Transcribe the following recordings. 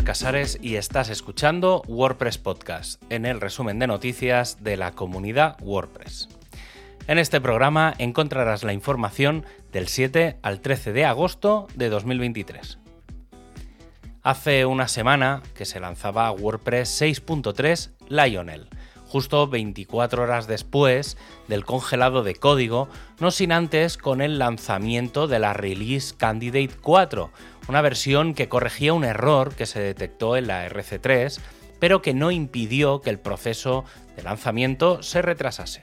Casares y estás escuchando WordPress Podcast, en el resumen de noticias de la comunidad WordPress. En este programa encontrarás la información del 7 al 13 de agosto de 2023. Hace una semana que se lanzaba WordPress 6.3 Lionel, justo 24 horas después del congelado de código, no sin antes con el lanzamiento de la Release Candidate 4, una versión que corregía un error que se detectó en la RC3, pero que no impidió que el proceso de lanzamiento se retrasase.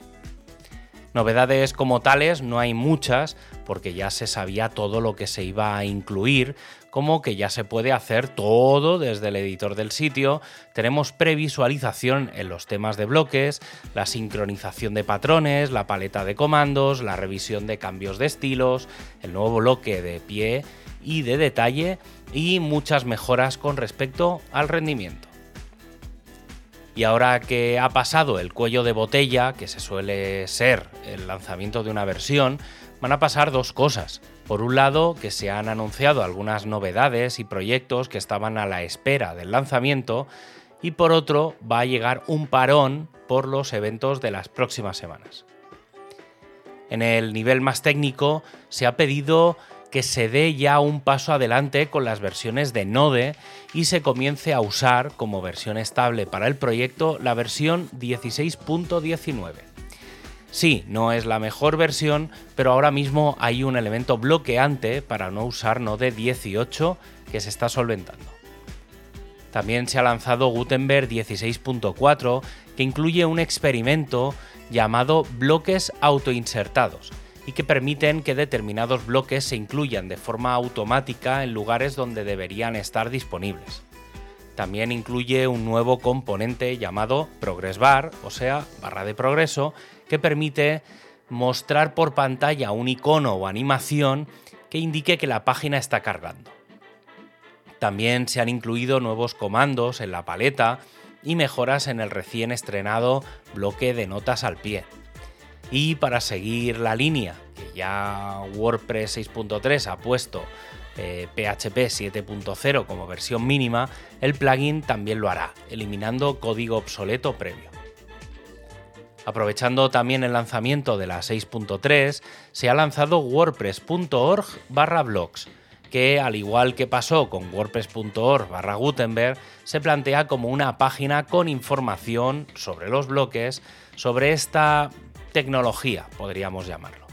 Novedades como tales no hay muchas, porque ya se sabía todo lo que se iba a incluir, como que ya se puede hacer todo desde el editor del sitio, tenemos previsualización en los temas de bloques, la sincronización de patrones, la paleta de comandos, la revisión de cambios de estilos, el nuevo bloque de pie y de detalle y muchas mejoras con respecto al rendimiento. Y ahora que ha pasado el cuello de botella, que se suele ser el lanzamiento de una versión, van a pasar dos cosas. Por un lado, que se han anunciado algunas novedades y proyectos que estaban a la espera del lanzamiento, y por otro, va a llegar un parón por los eventos de las próximas semanas. En el nivel más técnico, se ha pedido que se dé ya un paso adelante con las versiones de Node y se comience a usar como versión estable para el proyecto la versión 16.19. Sí, no es la mejor versión, pero ahora mismo hay un elemento bloqueante para no usar Node 18 que se está solventando. También se ha lanzado Gutenberg 16.4 que incluye un experimento llamado bloques autoinsertados y que permiten que determinados bloques se incluyan de forma automática en lugares donde deberían estar disponibles. También incluye un nuevo componente llamado Progress Bar, o sea, barra de progreso, que permite mostrar por pantalla un icono o animación que indique que la página está cargando. También se han incluido nuevos comandos en la paleta y mejoras en el recién estrenado bloque de notas al pie. Y para seguir la línea que ya WordPress 6.3 ha puesto PHP eh, 7.0 como versión mínima, el plugin también lo hará, eliminando código obsoleto previo. Aprovechando también el lanzamiento de la 6.3, se ha lanzado wordpress.org barra blogs, que al igual que pasó con wordpress.org barra Gutenberg, se plantea como una página con información sobre los bloques, sobre esta tecnología, podríamos llamarlo.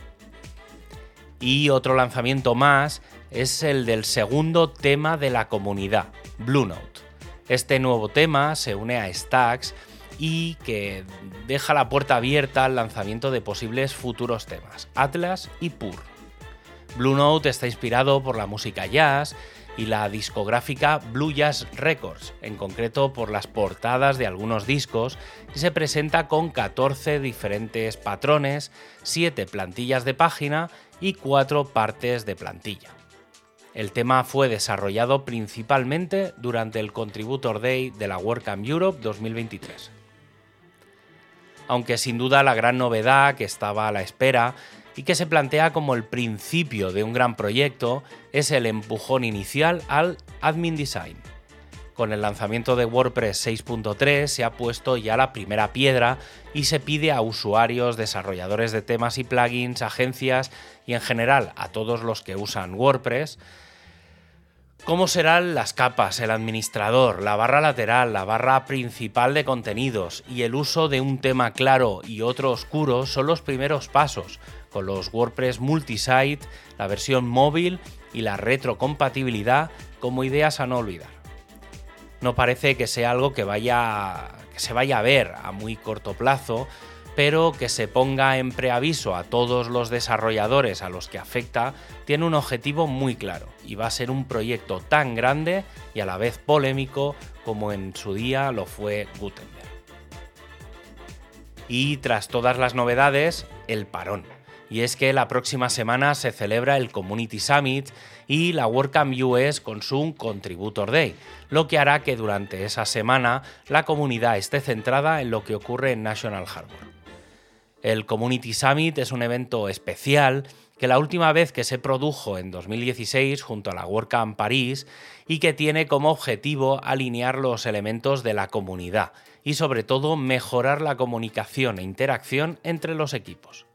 Y otro lanzamiento más es el del segundo tema de la comunidad, Blue Note. Este nuevo tema se une a Stacks y que deja la puerta abierta al lanzamiento de posibles futuros temas, Atlas y Pur. Blue Note está inspirado por la música jazz y la discográfica Blue Jazz Records, en concreto por las portadas de algunos discos, y se presenta con 14 diferentes patrones, 7 plantillas de página y 4 partes de plantilla. El tema fue desarrollado principalmente durante el Contributor Day de la WordCamp Europe 2023. Aunque sin duda la gran novedad que estaba a la espera y que se plantea como el principio de un gran proyecto es el empujón inicial al Admin Design. Con el lanzamiento de WordPress 6.3 se ha puesto ya la primera piedra y se pide a usuarios, desarrolladores de temas y plugins, agencias y en general a todos los que usan WordPress cómo serán las capas, el administrador, la barra lateral, la barra principal de contenidos y el uso de un tema claro y otro oscuro son los primeros pasos, los WordPress multisite, la versión móvil y la retrocompatibilidad como ideas a no olvidar. No parece que sea algo que, vaya, que se vaya a ver a muy corto plazo, pero que se ponga en preaviso a todos los desarrolladores a los que afecta, tiene un objetivo muy claro y va a ser un proyecto tan grande y a la vez polémico como en su día lo fue Gutenberg. Y tras todas las novedades, el parón. Y es que la próxima semana se celebra el Community Summit y la WordCamp US con su Contributor Day, lo que hará que durante esa semana la comunidad esté centrada en lo que ocurre en National Harbor. El Community Summit es un evento especial que la última vez que se produjo en 2016 junto a la WordCamp París y que tiene como objetivo alinear los elementos de la comunidad y sobre todo mejorar la comunicación e interacción entre los equipos.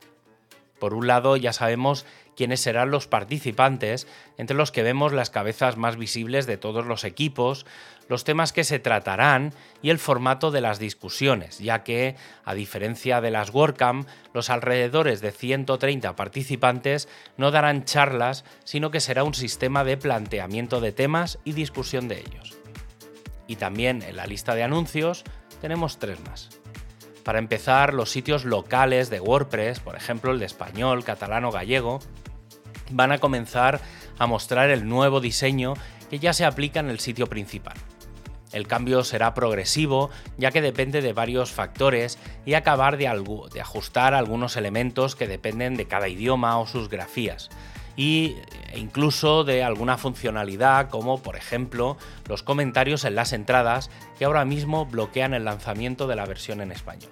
Por un lado, ya sabemos quiénes serán los participantes, entre los que vemos las cabezas más visibles de todos los equipos, los temas que se tratarán y el formato de las discusiones, ya que, a diferencia de las WordCamp, los alrededores de 130 participantes no darán charlas, sino que será un sistema de planteamiento de temas y discusión de ellos. Y también en la lista de anuncios tenemos tres más. Para empezar, los sitios locales de WordPress, por ejemplo el de español, catalán o gallego, van a comenzar a mostrar el nuevo diseño que ya se aplica en el sitio principal. El cambio será progresivo, ya que depende de varios factores y acabar de, de, ajustar algunos elementos que dependen de cada idioma o sus grafías, e incluso de alguna funcionalidad como por ejemplo los comentarios en las entradas que ahora mismo bloquean el lanzamiento de la versión en español.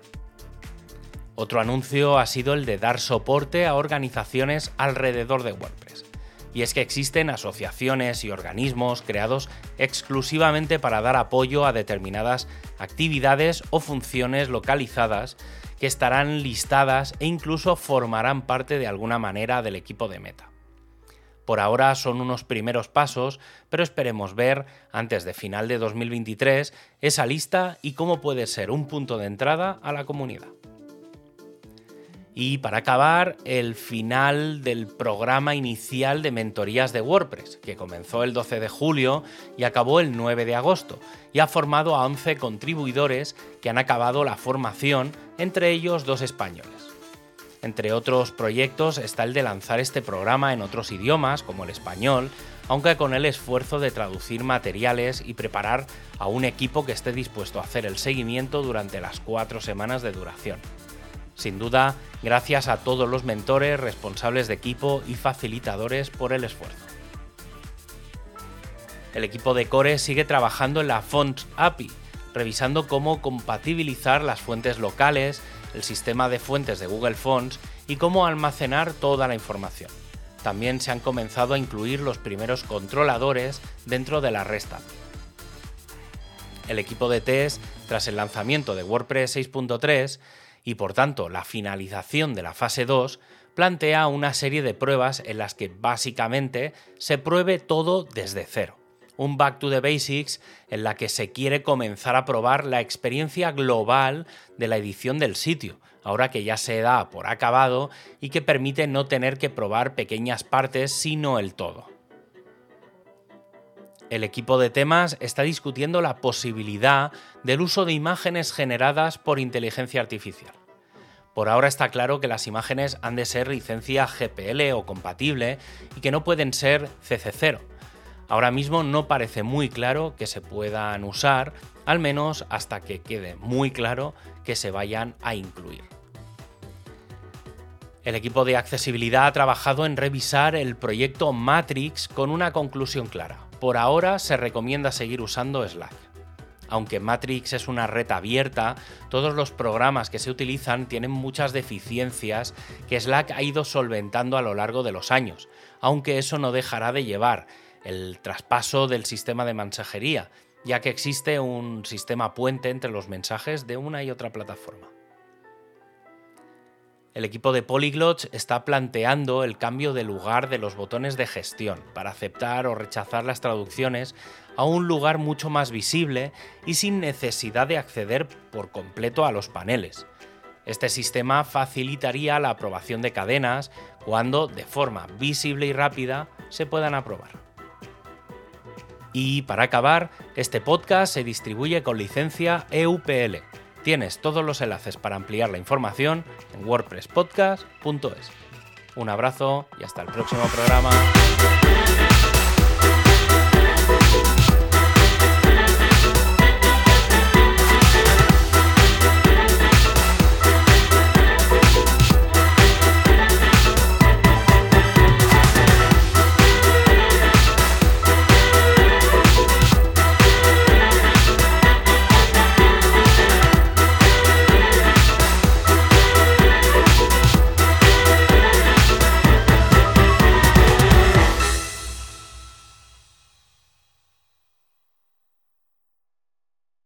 Otro anuncio ha sido el de dar soporte a organizaciones alrededor de WordPress. Y es que existen asociaciones y organismos creados exclusivamente para dar apoyo a determinadas actividades o funciones localizadas que estarán listadas e incluso formarán parte de alguna manera del equipo de Meta. Por ahora son unos primeros pasos, pero esperemos ver, antes de final de 2023, esa lista y cómo puede ser un punto de entrada a la comunidad. Y para acabar, el final del programa inicial de mentorías de WordPress, que comenzó el 12 de julio y acabó el 9 de agosto, y ha formado a 11 contribuidores que han acabado la formación, entre ellos dos españoles. Entre otros proyectos está el de lanzar este programa en otros idiomas, como el español, aunque con el esfuerzo de traducir materiales y preparar a un equipo que esté dispuesto a hacer el seguimiento durante las cuatro semanas de duración. Sin duda, gracias a todos los mentores, responsables de equipo y facilitadores por el esfuerzo. El equipo de Core sigue trabajando en la Fonts API, revisando cómo compatibilizar las fuentes locales, el sistema de fuentes de Google Fonts y cómo almacenar toda la información. También se han comenzado a incluir los primeros controladores dentro de la REST API. El equipo de test, tras el lanzamiento de WordPress 6.3, y por tanto la finalización de la fase 2 plantea una serie de pruebas en las que básicamente se pruebe todo desde cero. Un back to the basics en la que se quiere comenzar a probar la experiencia global de la edición del sitio, ahora que ya se da por acabado y que permite no tener que probar pequeñas partes sino el todo. El equipo de temas está discutiendo la posibilidad del uso de imágenes generadas por inteligencia artificial. Por ahora está claro que las imágenes han de ser licencia GPL o compatible y que no pueden ser CC0. Ahora mismo no parece muy claro que se puedan usar, al menos hasta que quede muy claro que se vayan a incluir. El equipo de accesibilidad ha trabajado en revisar el proyecto Matrix con una conclusión clara por ahora se recomienda seguir usando Slack. Aunque Matrix es una red abierta, todos los programas que se utilizan tienen muchas deficiencias que Slack ha ido solventando a lo largo de los años, aunque eso no dejará de llevar el traspaso del sistema de mensajería, ya que existe un sistema puente entre los mensajes de una y otra plataforma. El equipo de Polyglots está planteando el cambio de lugar de los botones de gestión para aceptar o rechazar las traducciones a un lugar mucho más visible y sin necesidad de acceder por completo a los paneles. Este sistema facilitaría la aprobación de cadenas cuando, de forma visible y rápida, se puedan aprobar. Y para acabar, este podcast se distribuye con licencia EUPL Tienes todos los enlaces para ampliar la información en wordpresspodcast.es. Un abrazo y hasta el próximo programa.